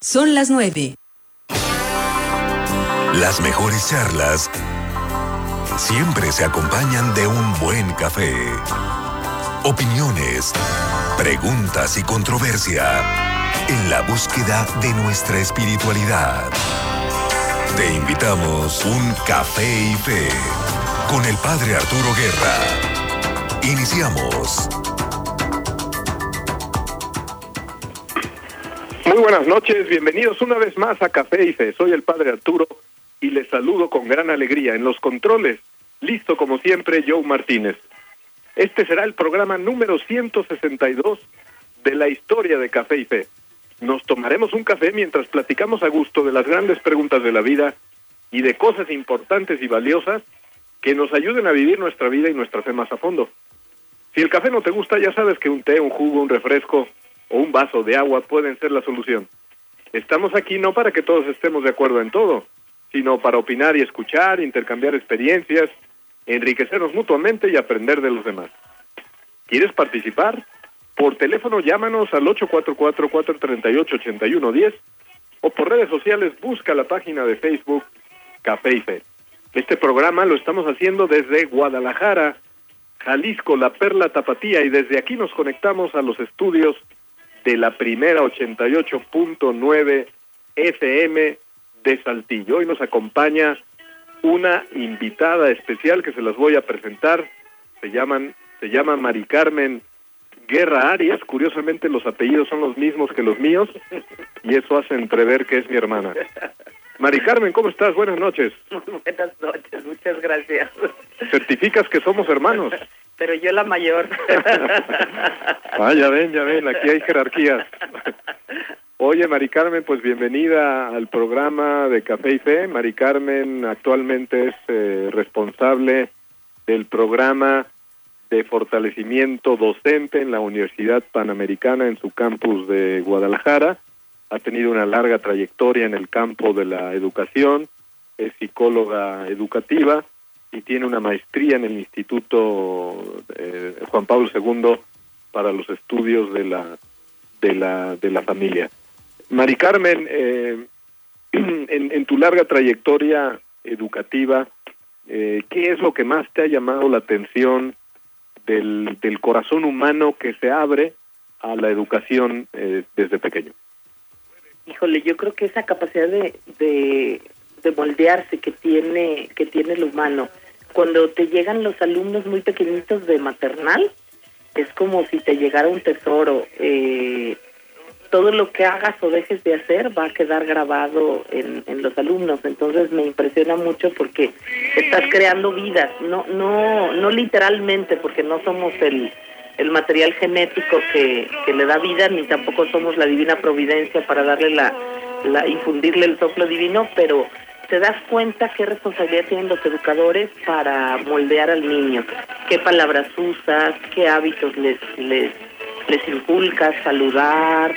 Son las 9. Las mejores charlas siempre se acompañan de un buen café. Opiniones, preguntas y controversia en la búsqueda de nuestra espiritualidad. Te invitamos un café y fe con el padre Arturo Guerra. Iniciamos. Muy buenas noches, bienvenidos una vez más a Café y Fe. Soy el padre Arturo y les saludo con gran alegría. En los controles, listo como siempre, Joe Martínez. Este será el programa número 162 de la historia de Café y Fe. Nos tomaremos un café mientras platicamos a gusto de las grandes preguntas de la vida y de cosas importantes y valiosas que nos ayuden a vivir nuestra vida y nuestra fe más a fondo. Si el café no te gusta, ya sabes que un té, un jugo, un refresco o un vaso de agua pueden ser la solución. Estamos aquí no para que todos estemos de acuerdo en todo, sino para opinar y escuchar, intercambiar experiencias, enriquecernos mutuamente y aprender de los demás. ¿Quieres participar? Por teléfono llámanos al 844-438-8110 o por redes sociales busca la página de Facebook Café y Fe. Este programa lo estamos haciendo desde Guadalajara, Jalisco, la Perla Tapatía y desde aquí nos conectamos a los estudios de la primera 88.9 FM de Saltillo. Hoy nos acompaña una invitada especial que se las voy a presentar. Se llaman se llama Mari Carmen Guerra Arias. Curiosamente los apellidos son los mismos que los míos y eso hace entrever que es mi hermana. Mari Carmen, ¿cómo estás? Buenas noches. Buenas noches, muchas gracias. Certificas que somos hermanos. Pero yo la mayor. ah, ya ven, ya ven, aquí hay jerarquías. Oye, Mari Carmen, pues bienvenida al programa de Café y Fe. Mari Carmen actualmente es eh, responsable del programa de fortalecimiento docente en la Universidad Panamericana en su campus de Guadalajara. Ha tenido una larga trayectoria en el campo de la educación, es psicóloga educativa y tiene una maestría en el Instituto eh, Juan Pablo II para los estudios de la de la de la familia. Mari Carmen, eh, en, en, tu larga trayectoria educativa, eh, ¿qué es lo que más te ha llamado la atención del, del corazón humano que se abre a la educación eh, desde pequeño? Híjole, yo creo que esa capacidad de, de de moldearse que tiene que tiene el humano. Cuando te llegan los alumnos muy pequeñitos de maternal, es como si te llegara un tesoro. Eh, todo lo que hagas o dejes de hacer va a quedar grabado en, en los alumnos. Entonces me impresiona mucho porque estás creando vidas, no no no literalmente, porque no somos el el material genético que, que le da vida, ni tampoco somos la divina providencia para darle la, la infundirle el soplo divino, pero te das cuenta qué responsabilidad tienen los educadores para moldear al niño, qué palabras usas, qué hábitos les les les inculcas, saludar,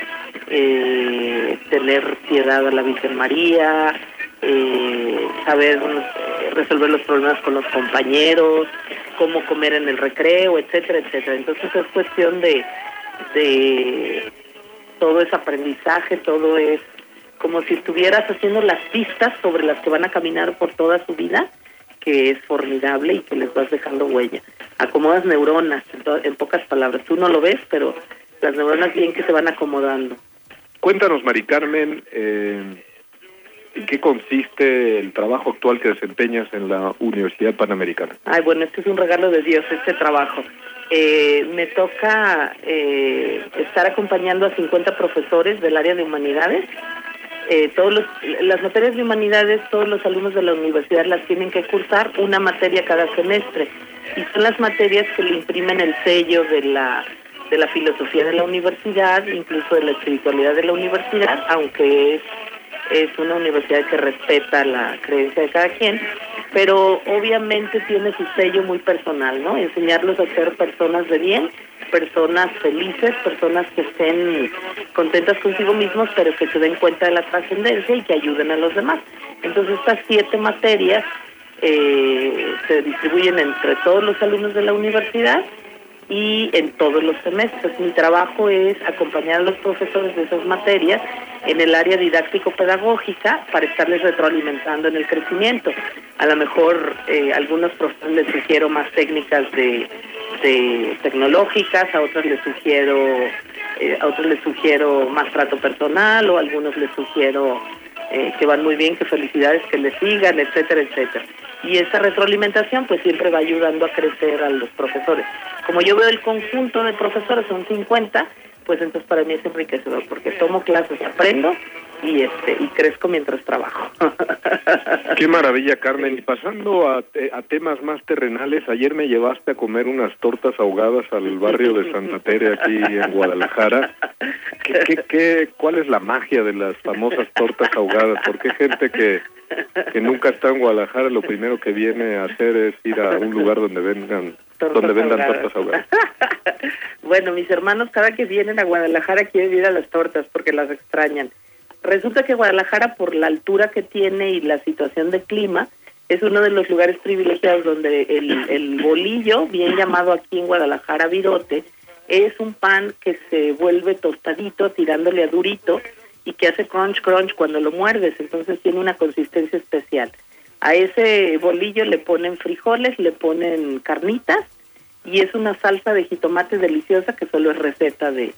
eh, tener piedad a la Virgen María, eh, saber resolver los problemas con los compañeros, cómo comer en el recreo, etcétera, etcétera. Entonces es cuestión de de todo ese aprendizaje, todo es como si estuvieras haciendo las pistas sobre las que van a caminar por toda su vida, que es formidable y que les vas dejando huella. Acomodas neuronas, en, pocas palabras. Tú no lo ves, pero las neuronas bien que se van acomodando. Cuéntanos, Mari Carmen, eh, ¿en qué consiste el trabajo actual que desempeñas en la Universidad Panamericana? Ay, bueno, este es un regalo de Dios, este trabajo. Eh, me toca eh, estar acompañando a 50 profesores del área de humanidades eh, todos los, las materias de humanidades, todos los alumnos de la universidad las tienen que cursar una materia cada semestre y son las materias que le imprimen el sello de la de la filosofía de la universidad, incluso de la espiritualidad de la universidad, aunque es es una universidad que respeta la creencia de cada quien, pero obviamente tiene su sello muy personal, ¿no? Enseñarlos a ser personas de bien, personas felices, personas que estén contentas consigo mismos, pero que se den cuenta de la trascendencia y que ayuden a los demás. Entonces estas siete materias eh, se distribuyen entre todos los alumnos de la universidad y en todos los semestres. Mi trabajo es acompañar a los profesores de esas materias en el área didáctico-pedagógica para estarles retroalimentando en el crecimiento. A lo mejor eh, algunos profesores les sugiero más técnicas de, tecnológicas, a otros les sugiero eh, a otros les sugiero más trato personal o a algunos les sugiero eh, que van muy bien, que felicidades, que les sigan, etcétera, etcétera. Y esa retroalimentación pues siempre va ayudando a crecer a los profesores. Como yo veo el conjunto de profesores, son 50, pues entonces para mí es enriquecedor porque tomo clases, aprendo y este y crezco mientras trabajo. Qué maravilla, Carmen. Y pasando a, temas más terrenales, ayer me llevaste a comer unas tortas ahogadas al barrio de Santa Tere aquí en Guadalajara. ¿Qué, qué, cuál es la magia de las famosas tortas ahogadas? Porque gente que, que nunca está en Guadalajara lo primero que viene a hacer es ir a un lugar donde vengan donde vendan tortas ahogadas. bueno, mis hermanos cada que vienen a Guadalajara quieren ir a las tortas porque las extrañan. Resulta que Guadalajara, por la altura que tiene y la situación de clima, es uno de los lugares privilegiados donde el, el bolillo, bien llamado aquí en Guadalajara virote, es un pan que se vuelve tostadito, tirándole a durito, y que hace crunch crunch cuando lo muerdes, entonces tiene una consistencia especial. A ese bolillo le ponen frijoles, le ponen carnitas y es una salsa de jitomate deliciosa que solo es receta de,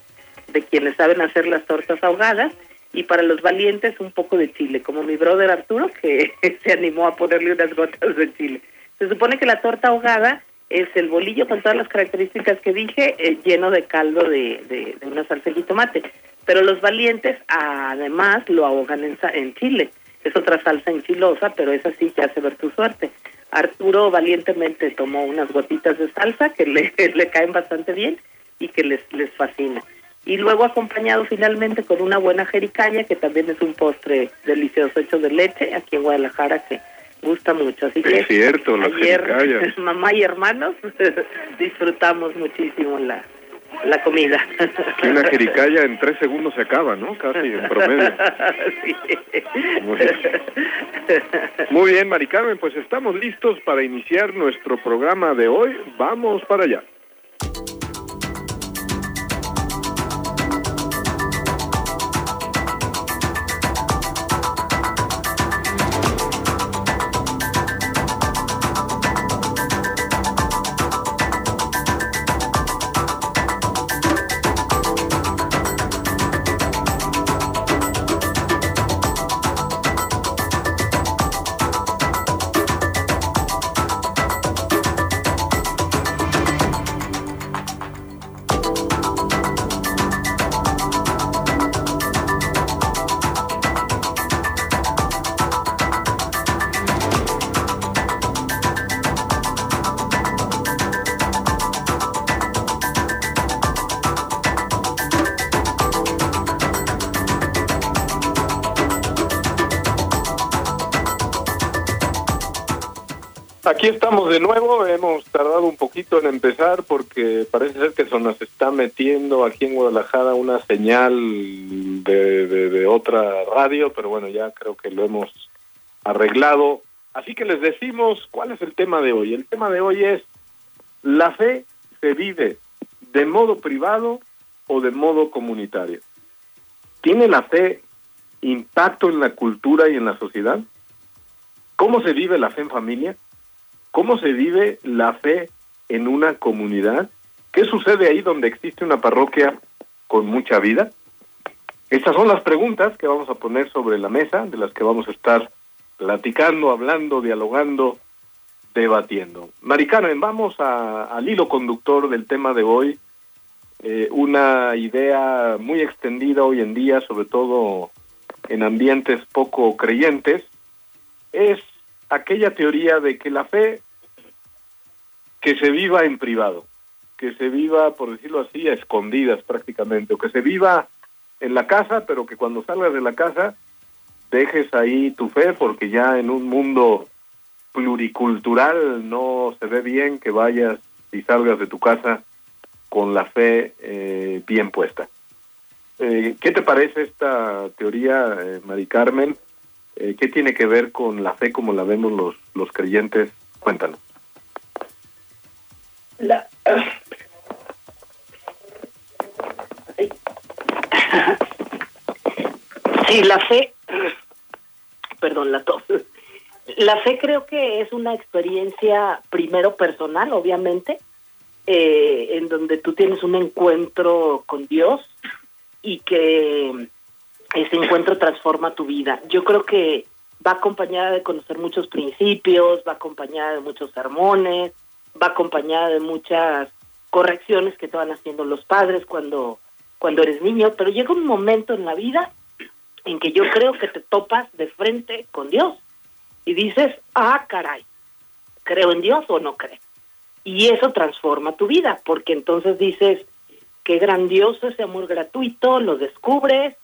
de quienes saben hacer las tortas ahogadas y para los valientes un poco de chile, como mi brother Arturo que se animó a ponerle unas gotas de chile. Se supone que la torta ahogada es el bolillo con todas las características que dije, eh, lleno de caldo de, de, una salsa de jitomate. Pero los valientes además lo ahogan en, en chile. Es otra salsa enchilosa, pero es así que hace ver tu suerte. Arturo valientemente tomó unas gotitas de salsa que le, le caen bastante bien y que les, les fascina y luego acompañado finalmente con una buena jericaya, que también es un postre delicioso hecho de leche, aquí en Guadalajara, que gusta mucho. Así es cierto, las ayer, mamá y hermanos disfrutamos muchísimo la, la comida. Que una jericaya en tres segundos se acaba, ¿no? Casi en promedio. Sí. Muy, bien. Muy bien, Mari Carmen, pues estamos listos para iniciar nuestro programa de hoy. Vamos para allá. Estamos de nuevo, hemos tardado un poquito en empezar porque parece ser que se nos está metiendo aquí en Guadalajara una señal de, de, otra radio, pero bueno, ya creo que lo hemos arreglado. Así que les decimos cuál es el tema de hoy. El tema de hoy es, ¿la fe se vive de modo privado o de modo comunitario? ¿Tiene la fe impacto en la cultura y en la sociedad? ¿Cómo se vive la fe en familia? ¿Cómo se vive la fe en una comunidad? ¿Qué sucede ahí donde existe una parroquia con mucha vida? Estas son las preguntas que vamos a poner sobre la mesa, de las que vamos a estar platicando, hablando, dialogando, debatiendo. Mari vamos al hilo conductor del tema de hoy, eh, una idea muy extendida hoy en día, sobre todo en ambientes poco creyentes, es aquella teoría de que la fe que se viva en privado, que se viva, por decirlo así, a escondidas prácticamente, o que se viva en la casa, pero que cuando salgas de la casa dejes ahí tu fe, porque ya en un mundo pluricultural no se ve bien que vayas y salgas de tu casa con la fe eh, bien puesta. Eh, ¿Qué te parece esta teoría, eh, Mari Carmen? Eh, ¿Qué tiene que ver con la fe como la vemos los, los creyentes? Cuéntanos. La... Sí, la fe, perdón, la tos. La fe creo que es una experiencia primero personal, obviamente, eh, en donde tú tienes un encuentro con Dios y que ese encuentro transforma tu vida. Yo creo que va acompañada de conocer muchos principios, va acompañada de muchos sermones, va acompañada de muchas correcciones que te van haciendo los padres cuando, cuando eres niño, pero llega un momento en la vida en que yo creo que te topas de frente con Dios y dices, ah, caray, ¿creo en Dios o no creo? Y eso transforma tu vida, porque entonces dices, qué grandioso ese amor gratuito, lo descubres,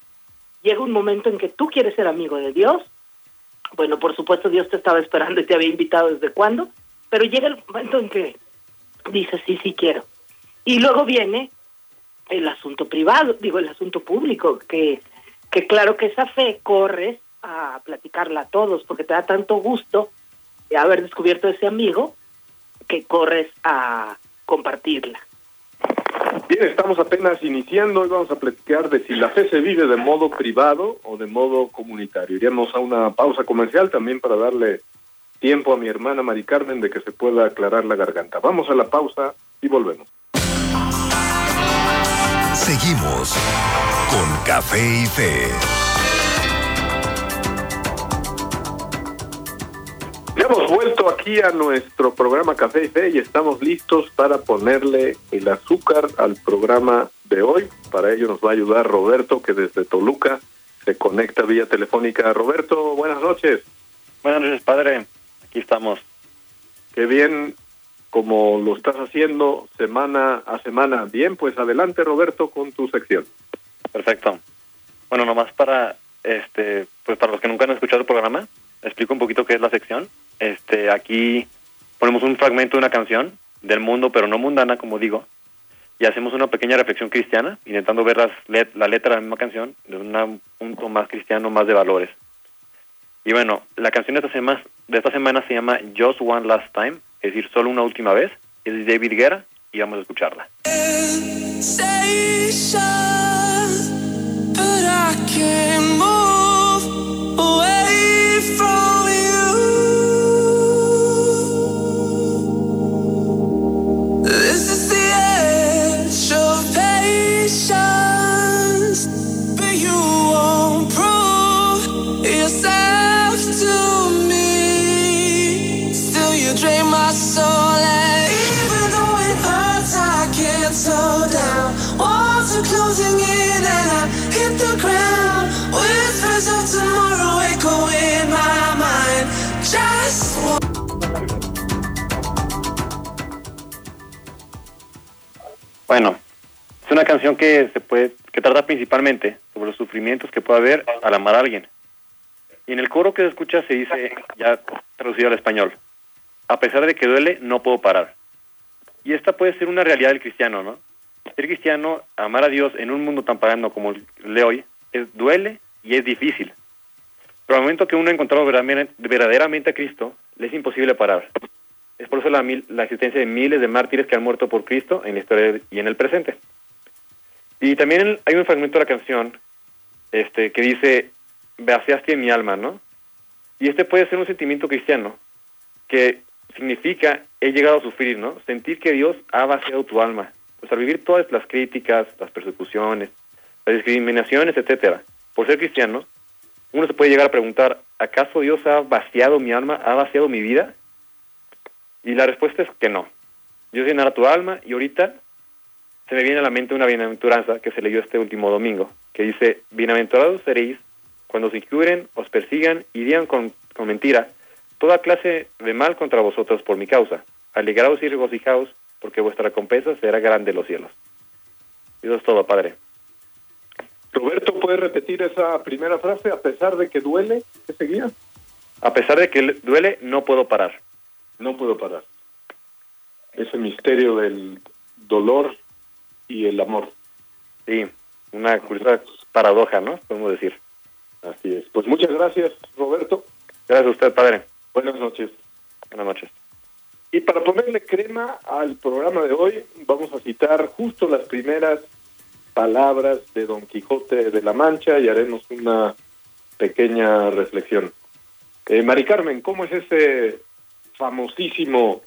llega un momento en que tú quieres ser amigo de Dios. Bueno, por supuesto Dios te estaba esperando y te había invitado desde cuándo, pero llega el momento en que dices, sí, sí quiero. Y luego viene el asunto privado, digo, el asunto público, que, que claro que esa fe corres a platicarla a todos, porque te da tanto gusto haber descubierto ese amigo que corres a compartirla. Bien, estamos apenas iniciando y vamos a platicar de si la fe se vive de modo privado o de modo comunitario. Iríamos a una pausa comercial también para darle tiempo a mi hermana Mari Carmen de que se pueda aclarar la garganta. Vamos a la pausa y volvemos. Seguimos con Café y Fe. Hemos vuelto aquí a nuestro programa Café y Fe y estamos listos para ponerle el azúcar al programa de hoy. Para ello nos va a ayudar Roberto, que desde Toluca se conecta vía telefónica. Roberto, buenas noches. Buenas noches, padre. Aquí estamos. Qué bien como lo estás haciendo semana a semana. Bien, pues adelante, Roberto, con tu sección. Perfecto. Bueno, nomás para este, pues para los que nunca han escuchado el programa, explico un poquito qué es la sección. Este, aquí ponemos un fragmento de una canción del mundo, pero no mundana, como digo, y hacemos una pequeña reflexión cristiana, intentando ver la letra de la misma canción de un punto más cristiano, más de valores. Y bueno, la canción de esta semana, de esta semana se llama Just One Last Time, es decir, solo una última vez. Es de David Guerra y vamos a escucharla. Bueno, es una canción que se puede, que trata principalmente sobre los sufrimientos que puede haber al amar a alguien. Y en el coro que se escucha se dice, ya traducido al español, a pesar de que duele, no puedo parar. Y esta puede ser una realidad del cristiano, ¿no? Ser cristiano, amar a Dios en un mundo tan pagano como el de hoy, es, duele y es difícil. Pero al momento que uno ha encontrado verdaderamente a Cristo, le es imposible parar. Es por eso la, existencia de miles de mártires que han muerto por Cristo en la historia y en el presente. Y también hay un fragmento de la canción este, que dice, vaciaste mi alma, ¿no? Y este puede ser un sentimiento cristiano, que significa, he llegado a sufrir, ¿no? Sentir que Dios ha vaciado tu alma. Pues al vivir todas las críticas, las persecuciones, las discriminaciones, etcétera, por ser cristiano, uno se puede llegar a preguntar, ¿acaso Dios ha vaciado mi alma, ha vaciado mi vida? Y la respuesta es que no. Dios llenará tu alma y ahorita se me viene a la mente una bienaventuranza que se leyó este último domingo, que dice, bienaventurados seréis cuando se incluyen, os persigan y digan con, con mentira toda clase de mal contra vosotros por mi causa. Alegraos y regocijaos, porque vuestra recompensa será grande en los cielos. Eso es todo, Padre. Roberto, ¿puedes repetir esa primera frase? A pesar de que duele, ¿qué seguía? A pesar de que duele, no puedo parar no puedo parar. Ese misterio del dolor y el amor. Sí, una curiosa paradoja, ¿no? Podemos decir. Así es. Pues muchas gracias, Roberto. Gracias a usted, padre. Buenas noches. Buenas noches. Y para ponerle crema al programa de hoy, vamos a citar justo las primeras palabras de Don Quijote de la Mancha y haremos una pequeña reflexión. Eh, Mari Carmen, ¿cómo es ese famosísimo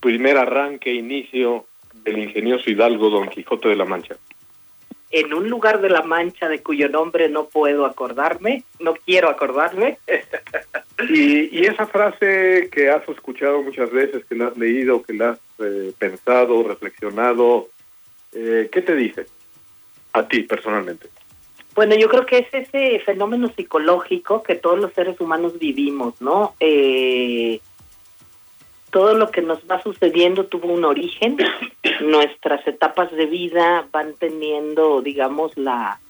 primer arranque, inicio del ingenioso hidalgo Don Quijote de la Mancha? En un lugar de la Mancha de cuyo nombre no puedo acordarme, no quiero acordarme. y, y, esa frase que has escuchado muchas veces, que la has leído, que la has eh, pensado, reflexionado, eh, ¿qué te dice a ti personalmente? Bueno, yo creo que es ese fenómeno psicológico que todos los seres humanos vivimos, ¿no? Eh, todo lo que nos va sucediendo tuvo un origen, nuestras etapas de vida van teniendo, digamos, la,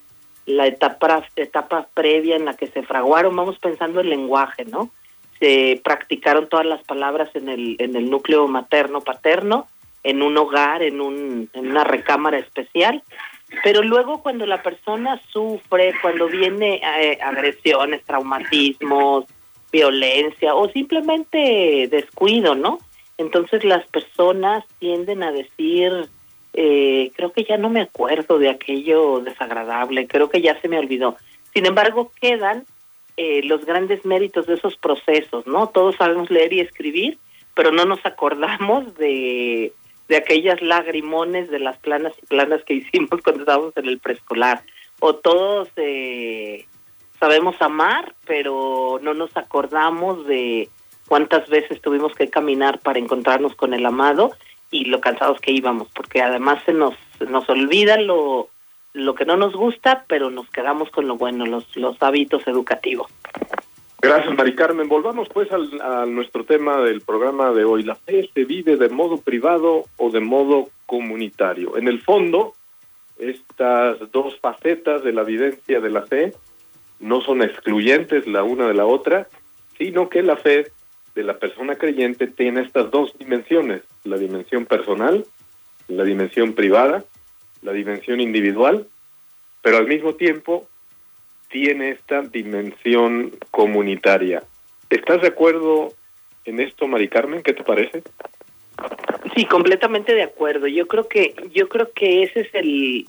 la etapa, etapa previa en la que se fraguaron, vamos pensando el lenguaje, ¿no? Se practicaron todas las palabras en el, en el núcleo materno-paterno, en un hogar, en, un, en una recámara especial, pero luego cuando la persona sufre, cuando viene eh, agresiones, traumatismos, violencia o simplemente descuido, ¿no? Entonces las personas tienden a decir, eh, creo que ya no me acuerdo de aquello desagradable, creo que ya se me olvidó. Sin embargo, quedan eh, los grandes méritos de esos procesos, ¿no? Todos sabemos leer y escribir, pero no nos acordamos de, de aquellas lagrimones de las planas y planas que hicimos cuando estábamos en el preescolar. O todos eh, sabemos amar, pero no nos acordamos de cuántas veces tuvimos que caminar para encontrarnos con el amado y lo cansados que íbamos, porque además se nos, nos olvida lo, lo que no nos gusta, pero nos quedamos con lo bueno, los, los hábitos educativos. Gracias, Mari Carmen. Volvamos pues al, a nuestro tema del programa de hoy. ¿La fe se vive de modo privado o de modo comunitario? En el fondo, estas dos facetas de la vivencia de la fe no son excluyentes la una de la otra, sino que la fe de la persona creyente tiene estas dos dimensiones, la dimensión personal, la dimensión privada, la dimensión individual, pero al mismo tiempo tiene esta dimensión comunitaria. ¿Estás de acuerdo en esto, Mari Carmen? ¿Qué te parece? Sí, completamente de acuerdo. Yo creo que yo creo que ese es el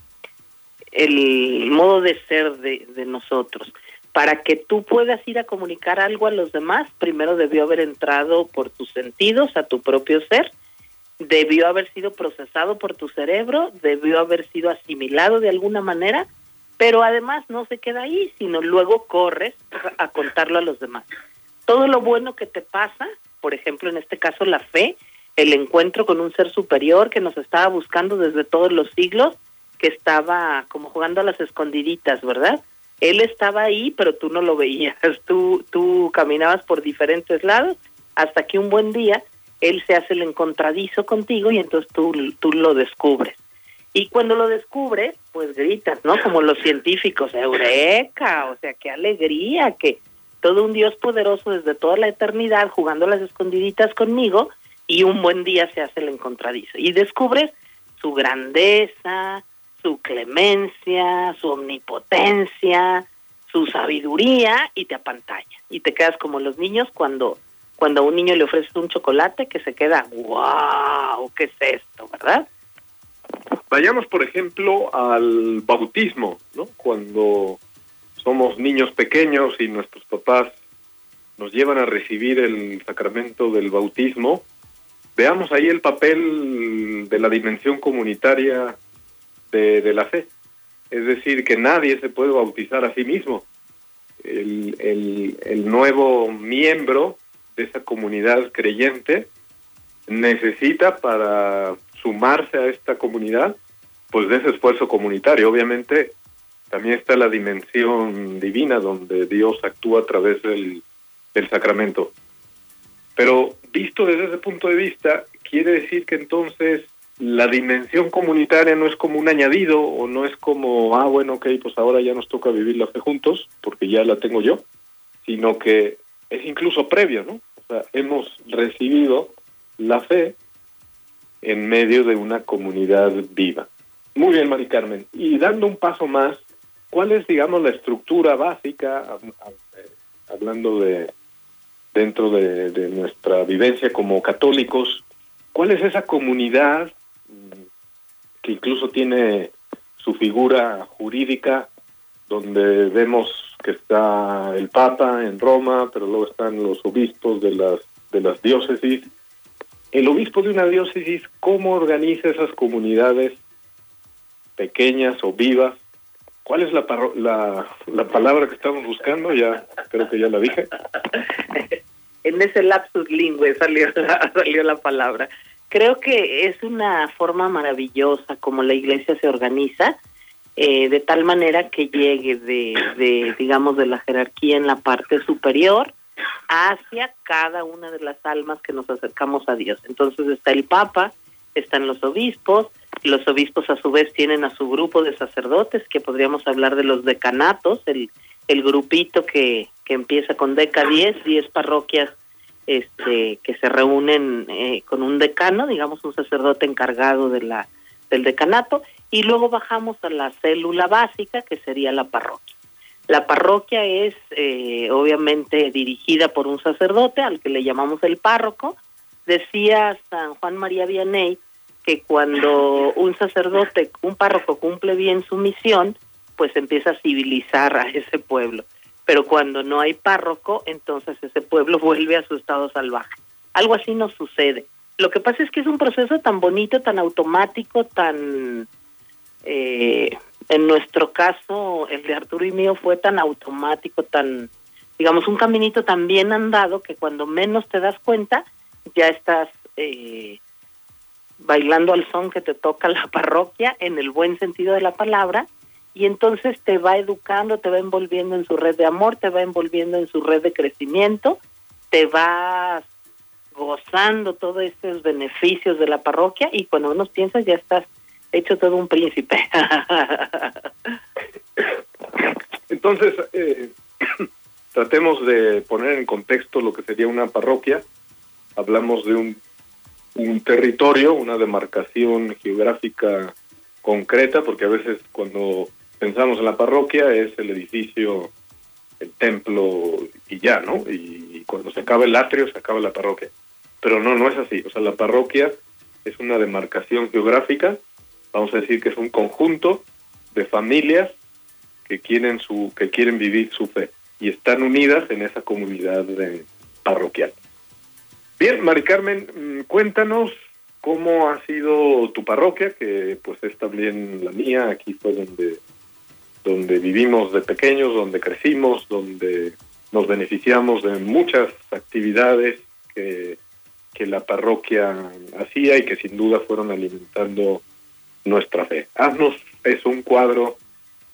el modo de ser de, nosotros. Para que tú puedas ir a comunicar algo a los demás, primero debió haber entrado por tus sentidos a tu propio ser, debió haber sido procesado por tu cerebro, debió haber sido asimilado de alguna manera pero además no se queda ahí, sino luego corres a contarlo a los demás. Todo lo bueno que te pasa, por ejemplo, en este caso la fe, el encuentro con un ser superior que nos estaba buscando desde todos los siglos, que estaba como jugando a las escondiditas, ¿verdad? Él estaba ahí, pero tú no lo veías, tú, tú caminabas por diferentes lados, hasta que un buen día él se hace el encontradizo contigo y entonces tú, tú lo descubres. Y cuando lo descubre, pues gritas, ¿no? Como los científicos, eureka, o sea, qué alegría, que todo un Dios poderoso desde toda la eternidad jugando las escondiditas conmigo y un buen día se hace el encontradizo. Y descubres su grandeza, su clemencia, su omnipotencia, su sabiduría y te apantalla. Y te quedas como los niños cuando, cuando a un niño le ofreces un chocolate que se queda, wow, ¿qué es esto, verdad? Vayamos, por ejemplo, al bautismo, ¿no? Cuando somos niños pequeños y nuestros papás nos llevan a recibir el sacramento del bautismo, veamos ahí el papel de la dimensión comunitaria de, la fe. Es decir, que nadie se puede bautizar a sí mismo. El, el, el nuevo miembro de esa comunidad creyente necesita para sumarse a esta comunidad, pues de ese esfuerzo comunitario. Obviamente también está la dimensión divina donde Dios actúa a través del, del sacramento. Pero visto desde ese punto de vista, quiere decir que entonces la dimensión comunitaria no es como un añadido o no es como, ah, bueno, ok, pues ahora ya nos toca vivir la fe juntos, porque ya la tengo yo, sino que es incluso previo, ¿no? O sea, hemos recibido la fe en medio de una comunidad viva. Muy bien, Mari Carmen. Y dando un paso más, ¿cuál es, digamos, la estructura básica, eh, hablando de dentro de, de nuestra vivencia como católicos, cuál es esa comunidad que incluso tiene su figura jurídica, donde vemos que está el Papa en Roma, pero luego están los obispos de las, de las diócesis. El obispo de una diócesis, ¿cómo organiza esas comunidades pequeñas o vivas? ¿Cuál es la, la, la palabra que estamos buscando? Ya creo que ya la dije. en ese lapsus lingüe salió salió la palabra. Creo que es una forma maravillosa como la iglesia se organiza eh, de tal manera que llegue de, de, digamos, de la jerarquía en la parte superior hacia cada una de las almas que nos acercamos a Dios. Entonces está el Papa, están los obispos, los obispos a su vez tienen a su grupo de sacerdotes, que podríamos hablar de los decanatos, el, el grupito que, que empieza con deca 10, 10 parroquias este, que se reúnen eh, con un decano, digamos un sacerdote encargado de la, del decanato, y luego bajamos a la célula básica que sería la parroquia. La parroquia es eh, obviamente dirigida por un sacerdote al que le llamamos el párroco. Decía San Juan María Vianney que cuando un sacerdote, un párroco cumple bien su misión, pues empieza a civilizar a ese pueblo. Pero cuando no hay párroco, entonces ese pueblo vuelve a su estado salvaje. Algo así nos sucede. Lo que pasa es que es un proceso tan bonito, tan automático, tan eh, en nuestro caso, el de Arturo y mío fue tan automático, tan, digamos, un caminito tan bien andado que cuando menos te das cuenta, ya estás eh, bailando al son que te toca la parroquia, en el buen sentido de la palabra, y entonces te va educando, te va envolviendo en su red de amor, te va envolviendo en su red de crecimiento, te vas gozando todos estos beneficios de la parroquia y cuando uno piensa ya estás hecho todo un príncipe. Entonces, eh, tratemos de poner en contexto lo que sería una parroquia. Hablamos de un territorio, una demarcación geográfica concreta, porque a veces cuando pensamos en la parroquia es el edificio, el templo y ya, ¿no? Y, cuando se acaba el atrio se acaba la parroquia. Pero no, no es así. O sea, la parroquia es una demarcación geográfica vamos a decir que es un conjunto de familias que quieren su que quieren vivir su fe y están unidas en esa comunidad parroquial. Bien, Mari Carmen, mm, cuéntanos cómo ha sido tu parroquia, que pues es también la mía, aquí fue donde donde vivimos de pequeños, donde crecimos, donde nos beneficiamos de muchas actividades que, que la parroquia hacía y que sin duda fueron alimentando nuestra fe. Haznos eso, un cuadro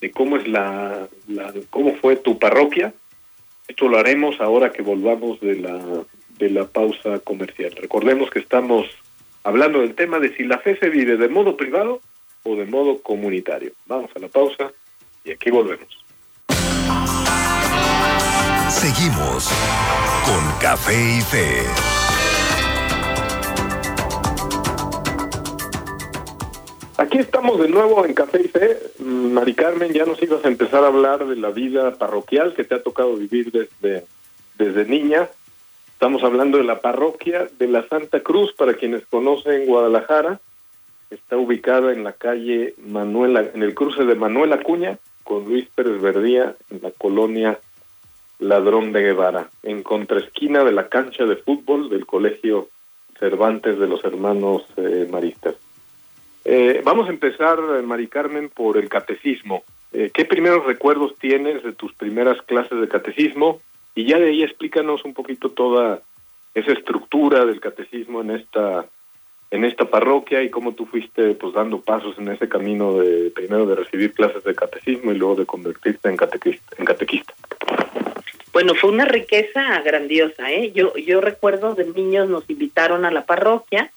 de cómo es la, cómo fue tu parroquia. Esto lo haremos ahora que volvamos de la de la pausa comercial. Recordemos que estamos hablando del tema de si la fe se vive de modo privado o de modo comunitario. Vamos a la pausa y aquí volvemos. Seguimos con Café y Fe. Aquí estamos de nuevo en Café y Fe. Mari Carmen, ya nos ibas a empezar a hablar de la vida parroquial que te ha tocado vivir desde, desde niña. Estamos hablando de la parroquia de la Santa Cruz, para quienes conocen Guadalajara. Está ubicada en la calle Manuela, en el cruce de Manuel Acuña con Luis Pérez Verdía, en la colonia Ladrón de Guevara, en contraesquina de la cancha de fútbol del Colegio Cervantes de los Hermanos eh, Maristas. Eh, vamos a empezar, eh, Mari Carmen, por el catecismo. Eh, ¿Qué primeros recuerdos tienes de tus primeras clases de catecismo? Y ya de ahí explícanos un poquito toda esa estructura del catecismo en esta en esta parroquia y cómo tú fuiste pues dando pasos en ese camino de primero de recibir clases de catecismo y luego de convertirte en catequista. En catequista. Bueno, fue una riqueza grandiosa, ¿eh? Yo yo recuerdo de niños nos invitaron a la parroquia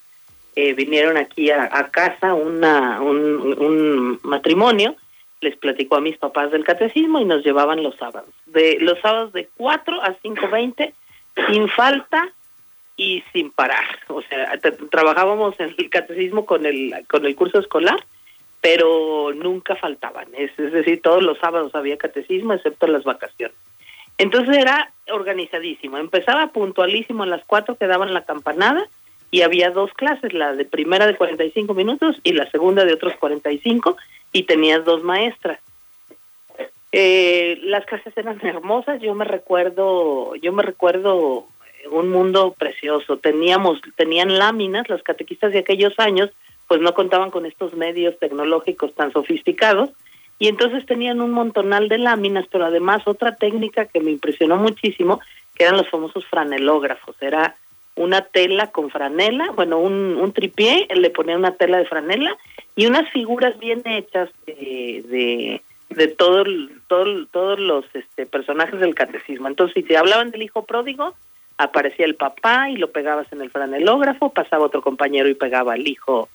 eh, vinieron aquí a, casa una, un, matrimonio, les platicó a mis papás del catecismo y nos llevaban los sábados. De los sábados de 4 a 5.20, sin falta y sin parar. O sea, trabajábamos en el catecismo con el, con el curso escolar, pero nunca faltaban. Es, es decir, todos los sábados había catecismo, excepto las vacaciones. Entonces era organizadísimo. Empezaba puntualísimo a las 4 que daban la campanada y había dos clases, la de primera de 45 minutos y la segunda de otros 45 y tenías dos maestras. Eh, las clases eran hermosas, yo me recuerdo, yo me recuerdo un mundo precioso. Teníamos, tenían láminas, los catequistas de aquellos años, pues no contaban con estos medios tecnológicos tan sofisticados, y entonces tenían un montonal de láminas, pero además otra técnica que me impresionó muchísimo, que eran los famosos franelógrafos. Era una tela con franela, bueno, un, un tripié, le ponía una tela de franela y unas figuras bien hechas de, de, de todo, todo, todos los este, personajes del catecismo. Entonces, si te hablaban del hijo pródigo, aparecía el papá y lo pegabas en el franelógrafo, pasaba otro compañero y pegaba al hijo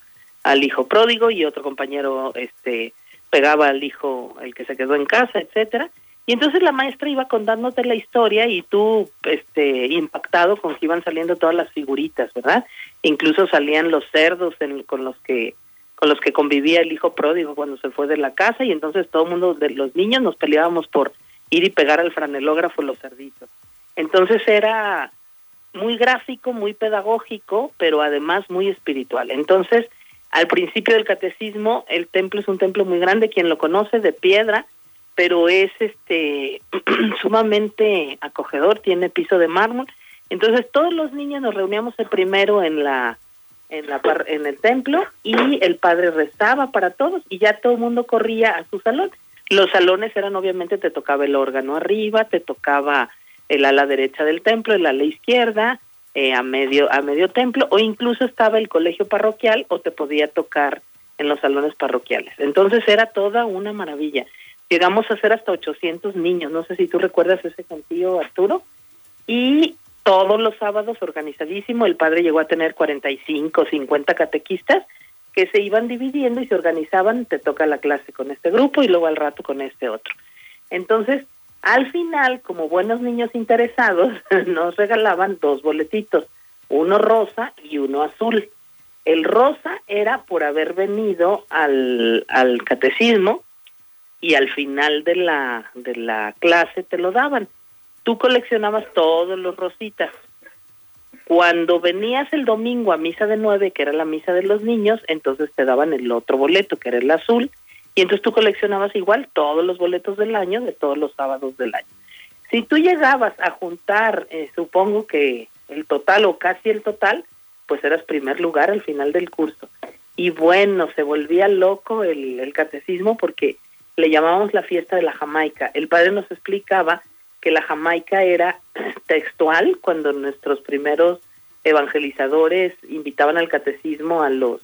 al hijo pródigo y otro compañero este pegaba al hijo el que se quedó en casa, etcétera. Y entonces la maestra iba contándote la historia y tú, este, impactado con que iban saliendo todas las figuritas, ¿verdad? Incluso salían los cerdos con los que con los que convivía el hijo pródigo cuando se fue de la casa y entonces todo el mundo de los niños nos peleábamos por ir y pegar al franelógrafo los cerditos. Entonces era muy gráfico, muy pedagógico, pero además muy espiritual. Entonces, al principio del catecismo, el templo es un templo muy grande, quien lo conoce, de piedra, pero es este sumamente acogedor, tiene piso de mármol. Entonces todos los niños nos reuníamos el primero en la en la en el templo y el padre rezaba para todos y ya todo el mundo corría a su salón. Los salones eran obviamente te tocaba el órgano arriba, te tocaba el ala derecha del templo, el ala izquierda, eh, a medio a medio templo o incluso estaba el colegio parroquial o te podía tocar en los salones parroquiales. Entonces era toda una maravilla. Llegamos a ser hasta 800 niños, no sé si tú recuerdas ese contigo Arturo, y todos los sábados organizadísimo, el padre llegó a tener 45, 50 catequistas que se iban dividiendo y se organizaban, te toca la clase con este grupo y luego al rato con este otro. Entonces, al final, como buenos niños interesados, nos regalaban dos boletitos, uno rosa y uno azul. El rosa era por haber venido al, al catecismo y al final de la, de la clase te lo daban. Tú coleccionabas todos los rositas. Cuando venías el domingo a misa de nueve, que era la misa de los niños, entonces te daban el otro boleto, que era el azul, y entonces tú coleccionabas igual todos los boletos del año, de todos los sábados del año. Si tú llegabas a juntar, eh, supongo que el total o casi el total, pues eras primer lugar al final del curso. Y bueno, se volvía loco el, catecismo porque le llamábamos la fiesta de la Jamaica. El padre nos explicaba que la Jamaica era textual cuando nuestros primeros evangelizadores invitaban al catecismo a los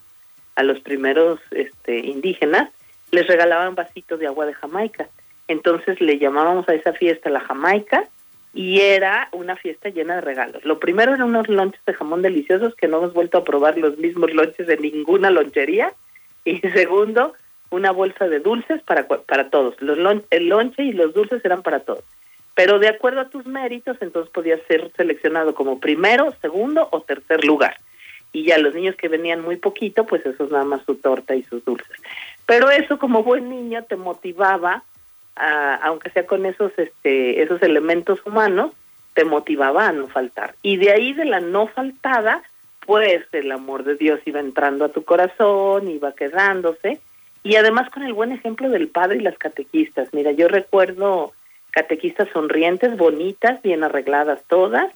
a los primeros este, indígenas, les regalaban vasitos de agua de Jamaica. Entonces le llamábamos a esa fiesta la Jamaica y era una fiesta llena de regalos. Lo primero eran unos lonches de jamón deliciosos que no hemos vuelto a probar los mismos lonches de ninguna lonchería. Y segundo, una bolsa de dulces para, para todos. Los el lonche y los dulces eran para todos. Pero de acuerdo a tus méritos, entonces podías ser seleccionado como primero, segundo o tercer lugar. Y ya los niños que venían muy poquito, pues eso es nada más su torta y sus dulces. Pero eso como buen niño te motivaba, a, aunque sea con esos, este, esos elementos humanos, te motivaba a no faltar. Y de ahí de la no faltada, pues el amor de Dios iba entrando a tu corazón, iba quedándose, y además con el buen ejemplo del padre y las catequistas. Mira, yo recuerdo catequistas sonrientes, bonitas, bien arregladas todas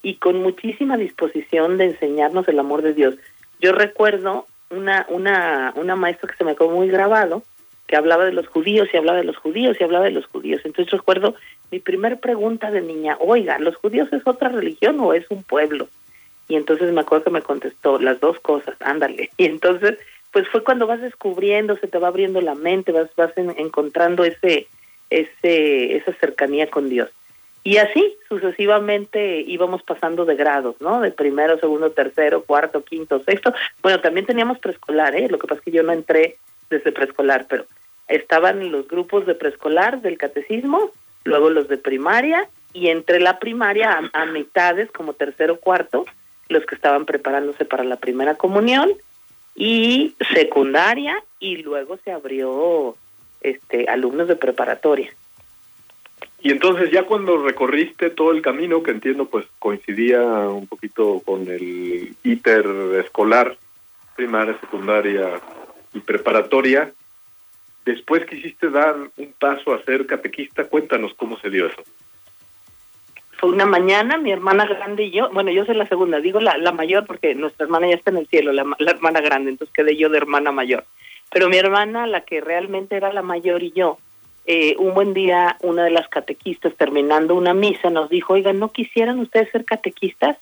y con muchísima disposición de enseñarnos el amor de Dios. Yo recuerdo una una una maestra que se me quedó muy grabado que hablaba de los judíos y hablaba de los judíos y hablaba de los judíos. Entonces recuerdo mi primer pregunta de niña, oiga, ¿los judíos es otra religión o es un pueblo? Y entonces me acuerdo que me contestó las dos cosas, ándale. Y entonces pues fue cuando vas descubriendo, se te va abriendo la mente, vas, vas encontrando ese, ese, esa cercanía con Dios. Y así sucesivamente íbamos pasando de grados, ¿no? De primero, segundo, tercero, cuarto, quinto, sexto. Bueno, también teníamos preescolar, ¿eh? Lo que pasa es que yo no entré desde preescolar, pero estaban los grupos de preescolar del catecismo, luego los de primaria, y entre la primaria a, a mitades, como tercero, cuarto, los que estaban preparándose para la primera comunión, y secundaria y luego se abrió este alumnos de preparatoria. Y entonces ya cuando recorriste todo el camino, que entiendo pues coincidía un poquito con el ITER escolar, primaria, secundaria y preparatoria, después quisiste dar un paso a ser catequista. Cuéntanos cómo se dio eso. Fue una mañana, mi hermana grande y yo, bueno, yo soy la segunda, digo la, la mayor porque nuestra hermana ya está en el cielo, la hermana grande, entonces quedé yo de hermana mayor. Pero mi hermana, la que realmente era la mayor y yo, eh, un buen día una de las catequistas terminando una misa nos dijo, oigan, ¿no quisieran ustedes ser catequistas?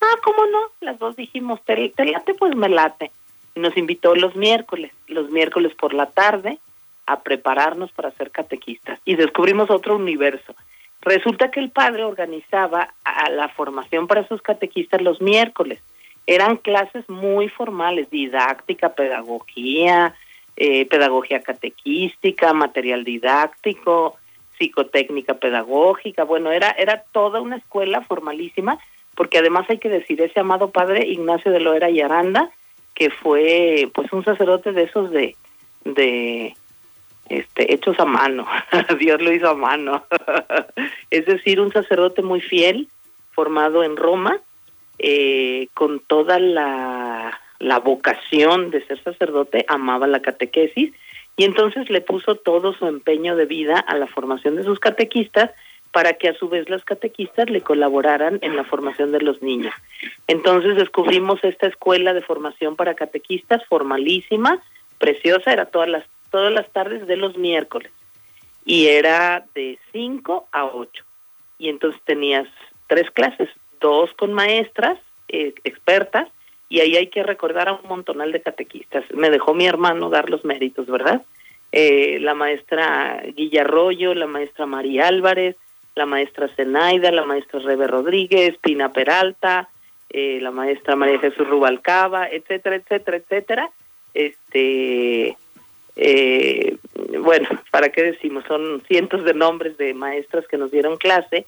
Ah, ¿cómo no? Las dos dijimos, ¿te, te late? Pues me late. Y nos invitó los miércoles, los miércoles por la tarde, a prepararnos para ser catequistas. Y descubrimos otro universo. Resulta que el padre organizaba a la formación para sus catequistas los miércoles. Eran clases muy formales, didáctica, pedagogía, eh, pedagogía catequística, material didáctico, psicotécnica pedagógica, bueno, era, era toda una escuela formalísima, porque además hay que decir, ese amado padre Ignacio de Loera y Aranda, que fue pues un sacerdote de esos de, de este, hechos a mano, Dios lo hizo a mano, es decir, un sacerdote muy fiel, formado en Roma, eh, con toda la la vocación de ser sacerdote, amaba la catequesis y entonces le puso todo su empeño de vida a la formación de sus catequistas para que a su vez las catequistas le colaboraran en la formación de los niños. Entonces descubrimos esta escuela de formación para catequistas formalísima, preciosa, era todas las todas las tardes de los miércoles y era de 5 a 8. Y entonces tenías tres clases, dos con maestras eh, expertas y ahí hay que recordar a un montonal de catequistas. Me dejó mi hermano dar los méritos, ¿verdad? Eh, la maestra Guillarroyo, la maestra María Álvarez, la maestra Zenaida, la maestra Rebe Rodríguez, Pina Peralta, eh, la maestra María Jesús Rubalcaba, etcétera, etcétera, etcétera. Este, eh, bueno, ¿para qué decimos? Son cientos de nombres de maestras que nos dieron clase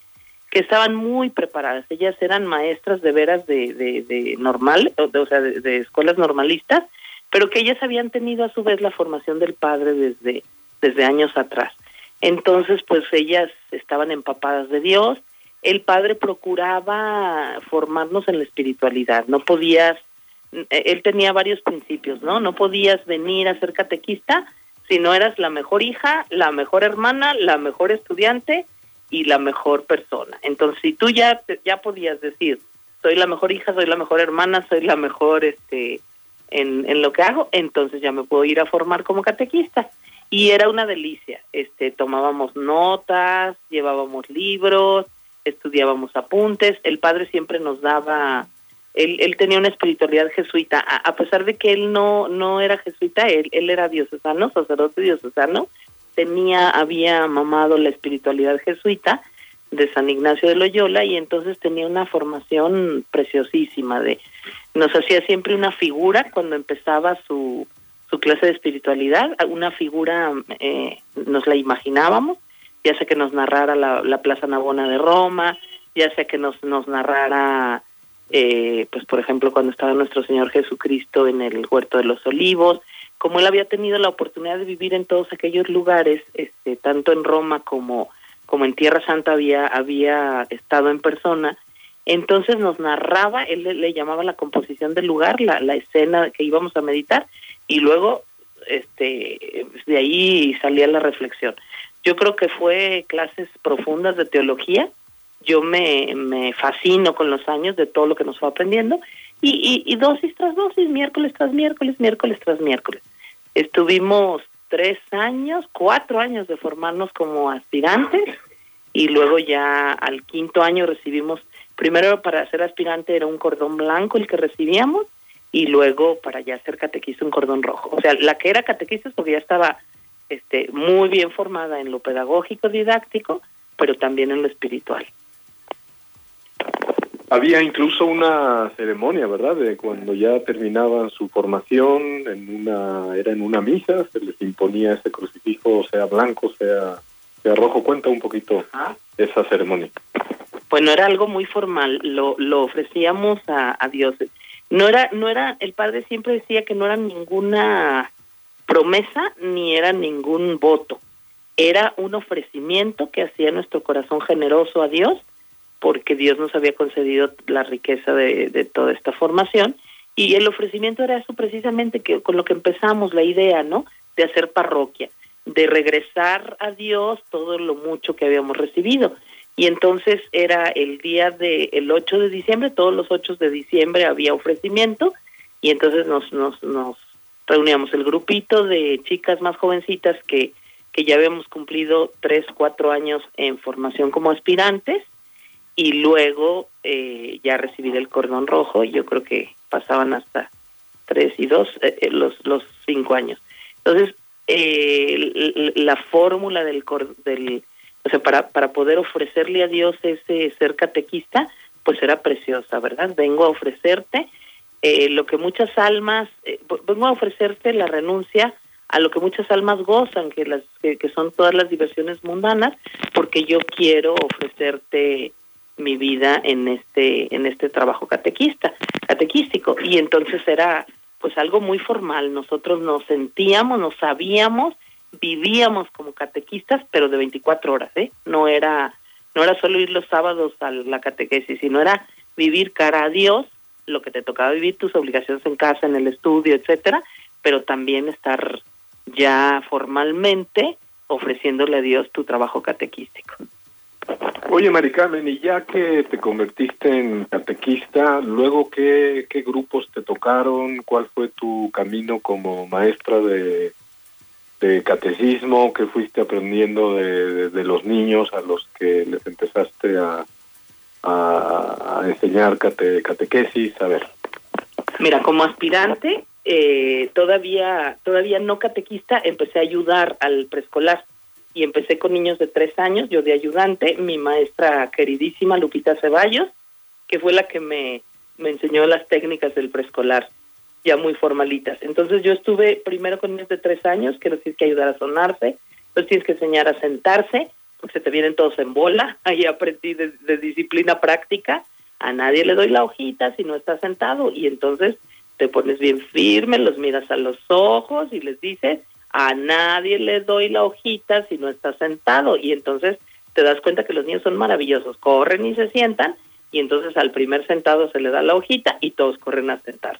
que estaban muy preparadas. Ellas eran maestras de veras de, de, normal, o, sea, de, escuelas normalistas, pero que ellas habían tenido a su vez la formación del padre desde, desde años atrás. Entonces, pues ellas estaban empapadas de Dios. El padre procuraba formarnos en la espiritualidad. No podías, él tenía varios principios, ¿no? No podías venir a ser catequista si no eras la mejor hija, la mejor hermana, la mejor estudiante y la mejor persona. Entonces, si tú ya ya podías decir, soy la mejor hija, soy la mejor hermana, soy la mejor este en, en lo que hago, entonces ya me puedo ir a formar como catequista. Y era una delicia. Este tomábamos notas, llevábamos libros, estudiábamos apuntes, el padre siempre nos daba él, él tenía una espiritualidad jesuita, a, pesar de que él no no era jesuita, él, él era diocesano, sacerdote diocesano, tenía, había mamado la espiritualidad jesuita de San Ignacio de Loyola y entonces tenía una formación preciosísima de nos hacía siempre una figura cuando empezaba su su clase de espiritualidad, una figura eh, nos la imaginábamos, ya sea que nos narrara la, la Plaza Navona de Roma, ya sea que nos nos narrara eh, pues por ejemplo cuando estaba nuestro Señor Jesucristo en el huerto de los olivos, como él había tenido la oportunidad de vivir en todos aquellos lugares, este, tanto en Roma como, como en Tierra Santa había, había estado en persona, entonces nos narraba, él le, llamaba la composición del lugar, la, la escena que íbamos a meditar, y luego este de ahí salía la reflexión. Yo creo que fue clases profundas de teología, yo me, me fascino con los años de todo lo que nos fue aprendiendo, y, y, y dosis tras dosis, miércoles tras miércoles, miércoles tras miércoles. Estuvimos tres años, cuatro años de formarnos como aspirantes y luego ya al quinto año recibimos, primero para ser aspirante era un cordón blanco el que recibíamos y luego para ya ser catequista un cordón rojo. O sea, la que era catequista es porque ya estaba este, muy bien formada en lo pedagógico, didáctico, pero también en lo espiritual. Había incluso una ceremonia, ¿verdad? De cuando ya terminaban su formación, en una era en una misa, se les imponía ese crucifijo, sea blanco, sea, sea rojo. Cuenta un poquito esa ceremonia. Bueno, era algo muy formal, lo, lo ofrecíamos a, a Dios. No era, no era, el padre siempre decía que no era ninguna promesa ni era ningún voto. Era un ofrecimiento que hacía nuestro corazón generoso a Dios porque Dios nos había concedido la riqueza de, toda esta formación y el ofrecimiento era eso precisamente que con lo que empezamos la idea, ¿no? De hacer parroquia. de regresar a Dios todo lo mucho que habíamos recibido. Y entonces era el día del el 8 de diciembre, todos los 8 de diciembre había ofrecimiento y entonces nos, nos, nos reuníamos el grupito de chicas más jovencitas que, que ya habíamos cumplido 3, 4 años en formación como aspirantes y luego eh, ya recibir el cordón rojo yo creo que pasaban hasta 3 y 2 eh, eh, los, los 5 años. Entonces, eh, la fórmula del, del o sea, para, para poder ofrecerle a Dios ese ser catequista, pues era preciosa, ¿verdad? Vengo a ofrecerte eh, lo que muchas almas, vengo a ofrecerte la renuncia a lo que muchas almas gozan, que, las, que son todas las diversiones mundanas, porque yo quiero ofrecerte mi vida en este en este trabajo catequista catequístico y entonces era pues algo muy formal. Nosotros nos sentíamos, nos sabíamos, vivíamos como catequistas, pero de 24 horas, ¿eh? No era no era solo ir los sábados a la catequesis, sino era vivir cara a Dios, lo que te tocaba vivir, tus obligaciones en casa, en el estudio, etcétera, pero también estar ya formalmente ofreciéndole a Dios tu trabajo catequístico. Oye, Maricarmen, y ya que te convertiste en catequista, luego qué, qué grupos te tocaron, cuál fue tu camino como maestra de, catecismo, qué fuiste aprendiendo de, los niños a los que les empezaste a, a, a enseñar cate, catequesis, a ver. Mira, como aspirante, eh, todavía, todavía no catequista, empecé a ayudar al preescolar y empecé con niños de tres años, yo de ayudante, mi maestra queridísima Lupita Ceballos, que fue la que me, me enseñó las técnicas del preescolar, ya muy formalitas. Entonces yo estuve primero con niños de tres años, que los tienes que ayudar a sonarse, los tienes que enseñar a sentarse, porque se te vienen todos en bola, ahí aprendí de, de disciplina práctica, a nadie le doy la hojita si no está sentado, y entonces te pones bien firme, los miras a los ojos y les dices, a nadie le doy la hojita si no está sentado y entonces te das cuenta que los niños son maravillosos, corren y se sientan y entonces al primer sentado se le da la hojita y todos corren a sentar.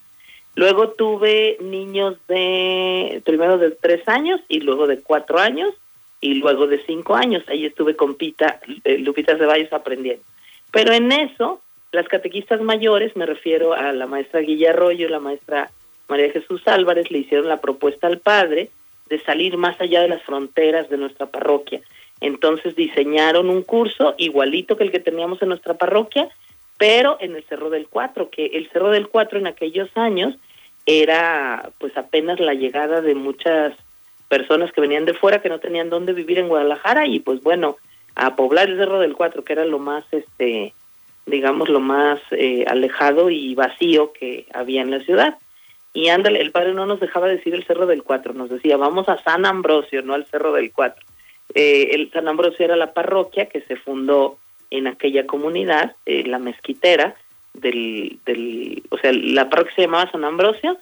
Luego tuve niños de primero de tres años y luego de cuatro años y luego de cinco años. Ahí estuve con Pita, eh, Lupita Ceballos aprendiendo. Pero en eso, las catequistas mayores, me refiero a la maestra Guilla Arroyo la maestra María Jesús Álvarez, le hicieron la propuesta al padre de salir más allá de las fronteras de nuestra parroquia. Entonces diseñaron un curso igualito que el que teníamos en nuestra parroquia, pero en el Cerro del Cuatro, que el Cerro del Cuatro en aquellos años era pues apenas la llegada de muchas personas que venían de fuera que no tenían dónde vivir en Guadalajara y pues bueno, a poblar el Cerro del Cuatro, que era lo más este digamos lo más eh, alejado y vacío que había en la ciudad. Y ándale, el padre no nos dejaba decir el Cerro del Cuatro, nos decía, vamos a San Ambrosio, no al Cerro del Cuatro. Eh, el San Ambrosio era la parroquia que se fundó en aquella comunidad, eh, la mezquitera, del, del, o sea, la parroquia se llamaba San Ambrosio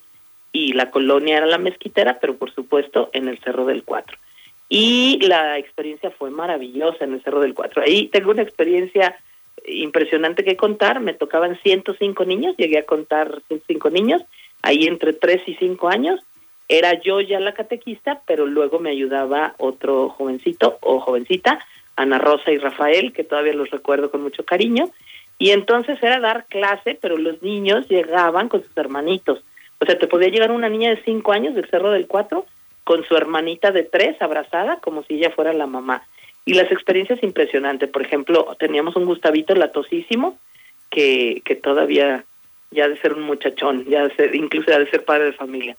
y la colonia era la mezquitera, pero por supuesto en el Cerro del Cuatro. Y la experiencia fue maravillosa en el Cerro del Cuatro. Ahí tengo una experiencia impresionante que contar, me tocaban 105 niños, llegué a contar 105 niños, ahí entre 3 y 5 años, era yo ya la catequista, pero luego me ayudaba otro jovencito o jovencita, Ana Rosa y Rafael, que todavía los recuerdo con mucho cariño, y entonces era dar clase, pero los niños llegaban con sus hermanitos. O sea, te podía llegar una niña de 5 años del Cerro del Cuatro con su hermanita de 3 abrazada, como si ella fuera la mamá. Y las experiencias impresionantes. Por ejemplo, teníamos un Gustavito latosísimo, que, que todavía ya de ser un muchachón, ya de ser, incluso ya de ser padre de familia,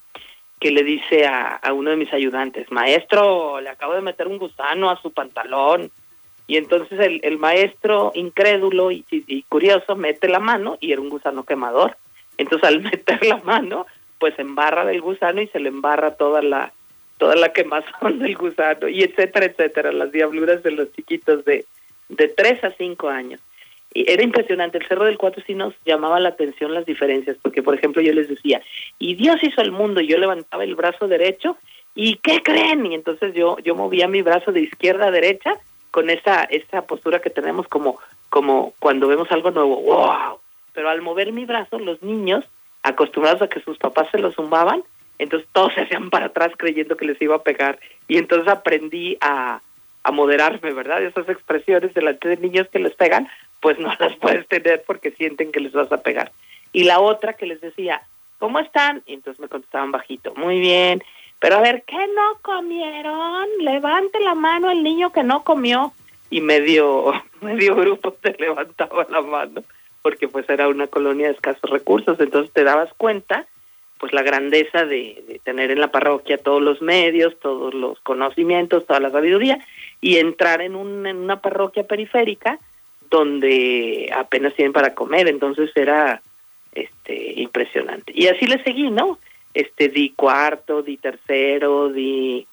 que le dice a, uno de mis ayudantes, maestro, le acabo de meter un gusano a su pantalón. Y entonces el, maestro, incrédulo y, curioso, mete la mano y era un gusano quemador. Entonces al meter la mano, pues embarra del gusano y se le embarra toda la toda la quemazón del gusano y etcétera, etcétera, las diabluras de los chiquitos de de tres a cinco años. Y era impresionante, el Cerro del Cuatro sí nos llamaba la atención las diferencias, porque por ejemplo yo les decía, y Dios hizo el mundo, y yo levantaba el brazo derecho, ¿y qué creen? Y entonces yo, yo movía mi brazo de izquierda a derecha con esa, esa postura que tenemos como, como cuando vemos algo nuevo, wow. Pero al mover mi brazo, los niños, acostumbrados a que sus papás se lo zumbaban, entonces todos se hacían para atrás creyendo que les iba a pegar y entonces aprendí a, a moderarme, ¿verdad? Esas expresiones delante de niños que les pegan, pues no las puedes tener porque sienten que les vas a pegar. Y la otra que les decía, ¿cómo están? Y entonces me contestaban bajito, muy bien, pero a ver, ¿qué no comieron? Levante la mano el niño que no comió. Y medio, medio grupo te levantaba la mano, porque pues era una colonia de escasos recursos, entonces te dabas cuenta pues la grandeza de, de, tener en la parroquia todos los medios, todos los conocimientos, toda la sabiduría y entrar en, un, en una parroquia periférica donde apenas tienen para comer, entonces era este impresionante. Y así le seguí, ¿no? Este di cuarto, di tercero, di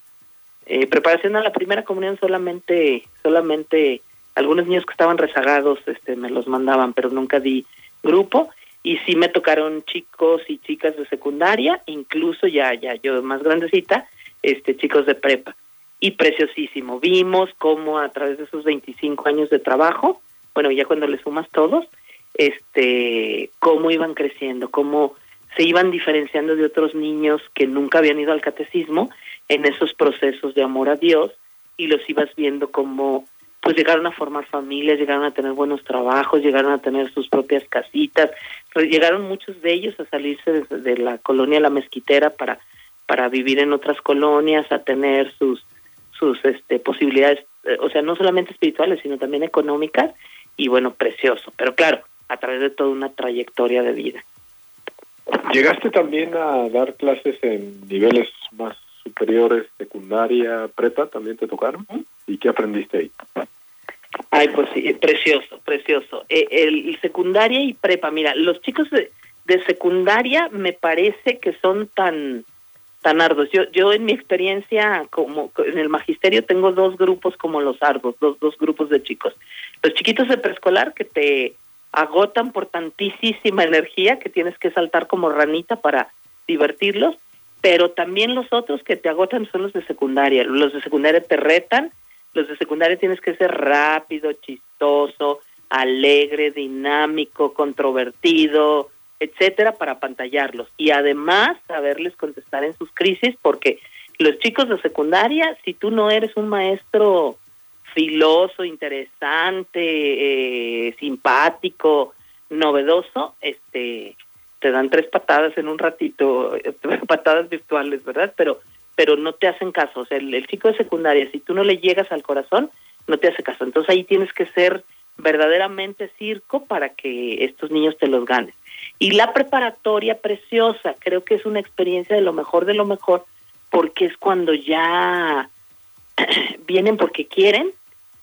eh, preparación a la primera comunión solamente solamente algunos niños que estaban rezagados este me los mandaban, pero nunca di grupo y sí me tocaron chicos y chicas de secundaria, incluso ya ya yo más grandecita, este chicos de prepa. Y preciosísimo. Vimos cómo a través de esos 25 años de trabajo, bueno, ya cuando le sumas todos, este cómo iban creciendo, cómo se iban diferenciando de otros niños que nunca habían ido al catecismo en esos procesos de amor a Dios y los ibas viendo como pues llegaron a formar familias, llegaron a tener buenos trabajos, llegaron a tener sus propias casitas, llegaron muchos de ellos a salirse de, de la colonia La Mezquitera para para vivir en otras colonias, a tener sus sus este posibilidades, eh, o sea, no solamente espirituales, sino también económicas y bueno, precioso, pero claro, a través de toda una trayectoria de vida. ¿Llegaste también a dar clases en niveles más superiores, secundaria, prepa, también te tocaron? ¿Y qué aprendiste ahí? Ay, pues sí, precioso, precioso. Eh, el, secundaria y prepa, mira, los chicos de, de secundaria me parece que son tan tan arduos. Yo, yo en mi experiencia como en el magisterio tengo dos grupos como los ardos, dos, dos grupos de chicos. Los chiquitos de preescolar que te agotan por tantísima energía que tienes que saltar como ranita para divertirlos, pero también los otros que te agotan son los de secundaria. Los de secundaria te retan, los de secundaria tienes que ser rápido, chistoso, alegre, dinámico, controvertido, etcétera, para pantallarlos y además saberles contestar en sus crisis, porque los chicos de secundaria, si tú no eres un maestro filoso, interesante, eh, simpático, novedoso, este, te dan tres patadas en un ratito, patadas virtuales, ¿verdad? Pero, pero no te hacen caso. O sea, el, el chico de secundaria, si tú no le llegas al corazón, no te hace caso. Entonces ahí tienes que ser verdaderamente circo para que estos niños te los ganes. Y la preparatoria preciosa, creo que es una experiencia de lo mejor de lo mejor, porque es cuando ya vienen porque quieren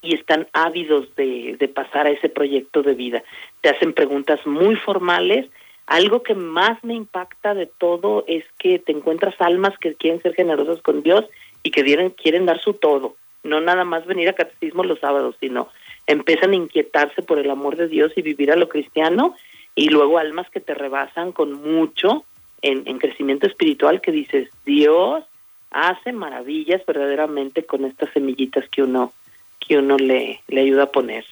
y están ávidos de, pasar a ese proyecto de vida. Te hacen preguntas muy formales. Algo que más me impacta de todo es que te encuentras almas que quieren ser generosas con Dios y que quieren dar su todo. No nada más venir a catecismo los sábados, sino empiezan a inquietarse por el amor de Dios y vivir a lo cristiano y luego almas que te rebasan con mucho en, en crecimiento espiritual que dices, Dios hace maravillas verdaderamente con estas semillitas que uno que uno le, le ayuda a poner.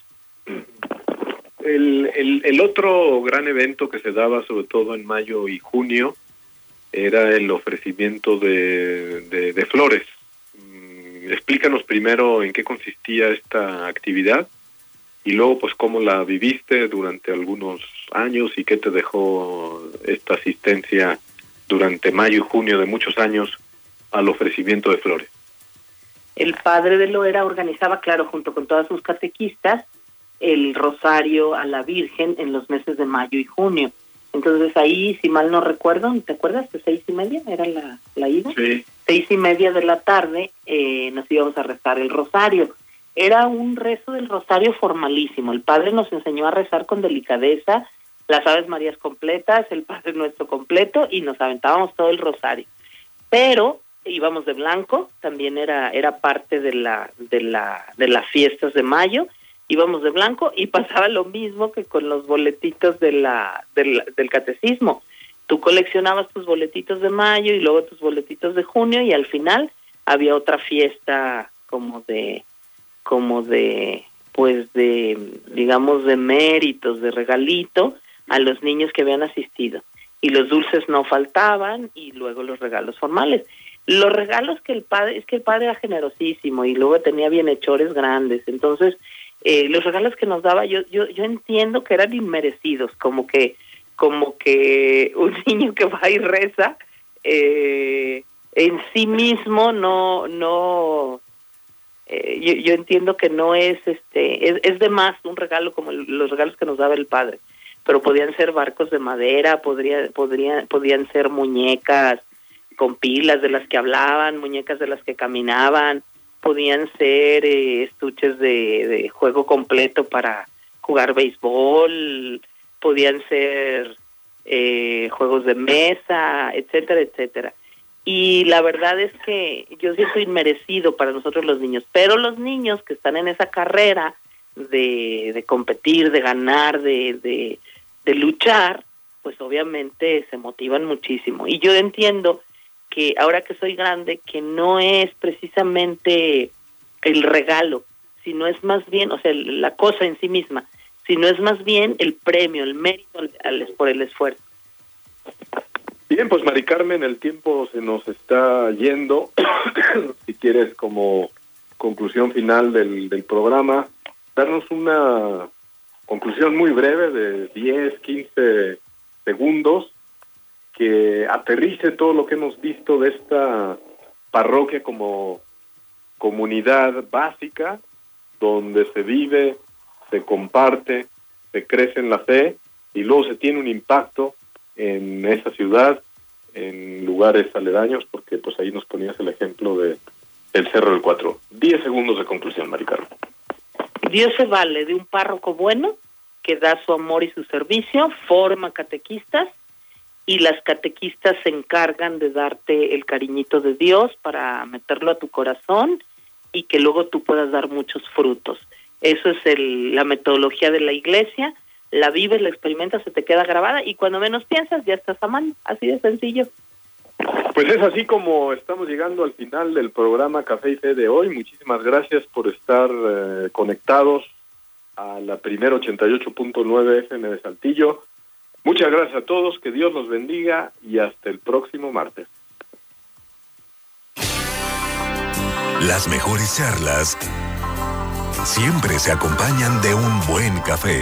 El, el, el otro gran evento que se daba sobre todo en mayo y junio era el ofrecimiento de, de, de flores. Mm, explícanos primero en qué consistía esta actividad y luego pues cómo la viviste durante algunos años y qué te dejó esta asistencia durante mayo y junio de muchos años al ofrecimiento de flores. El padre de Loera organizaba, claro, junto con todas sus catequistas, el rosario a la Virgen en los meses de mayo y junio. Entonces ahí, si mal no recuerdo, ¿te acuerdas? De seis y media era la, la ida. Sí. Seis y media de la tarde eh, nos íbamos a rezar el rosario. Era un rezo del rosario formalísimo. El padre nos enseñó a rezar con delicadeza las Aves Marías completas, el Padre Nuestro completo y nos aventábamos todo el rosario. Pero íbamos de blanco, también era era parte de la de la de las fiestas de mayo, íbamos de blanco y pasaba lo mismo que con los boletitos de la del, del catecismo. Tú coleccionabas tus boletitos de mayo y luego tus boletitos de junio y al final había otra fiesta como de como de pues de digamos de méritos, de regalito a los niños que habían asistido. Y los dulces no faltaban y luego los regalos formales. Los regalos que el padre, es que el padre era generosísimo y luego tenía bienhechores grandes, entonces eh, los regalos que nos daba yo, yo, yo entiendo que eran inmerecidos, como que, como que un niño que va y reza, eh, en sí mismo no, no, eh, yo, yo, entiendo que no es, este, es, es de más un regalo como los regalos que nos daba el padre, pero podían ser barcos de madera, podría, podría, podían ser muñecas con pilas de las que hablaban, muñecas de las que caminaban, podían ser eh, estuches de, juego completo para jugar béisbol, podían ser eh, juegos de mesa, etcétera, etcétera. Y la verdad es que yo siento inmerecido para nosotros los niños, pero los niños que están en esa carrera de, de competir, de ganar, de, luchar, pues obviamente se motivan muchísimo. Y yo entiendo que ahora que soy grande, que no es precisamente el regalo, sino es más bien, o sea, la cosa en sí misma, sino es más bien el premio, el mérito al, al, por el esfuerzo. Bien, pues Mari Carmen, el tiempo se nos está yendo. si quieres, como conclusión final del, del programa, darnos una conclusión muy breve de 10, 15 segundos que aterrice todo lo que hemos visto de esta parroquia como comunidad básica donde se vive, se comparte, se crece en la fe y luego se tiene un impacto en esa ciudad, en lugares aledaños, porque pues ahí nos ponías el ejemplo de el Cerro del Cuatro. Diez segundos de conclusión, Maricarmen. Dios se vale de un párroco bueno que da su amor y su servicio, forma catequistas y las catequistas se encargan de darte el cariñito de Dios para meterlo a tu corazón y que luego tú puedas dar muchos frutos. Eso es el, la metodología de la iglesia la vives, la experimentas, se te queda grabada y cuando menos piensas ya estás amando, así de sencillo. Pues es así como estamos llegando al final del programa Café y Fe de hoy. Muchísimas gracias por estar eh, conectados a la primera 88.9 FM de Saltillo. Muchas gracias a todos, que Dios los bendiga y hasta el próximo martes. Las mejores charlas siempre se acompañan de un buen café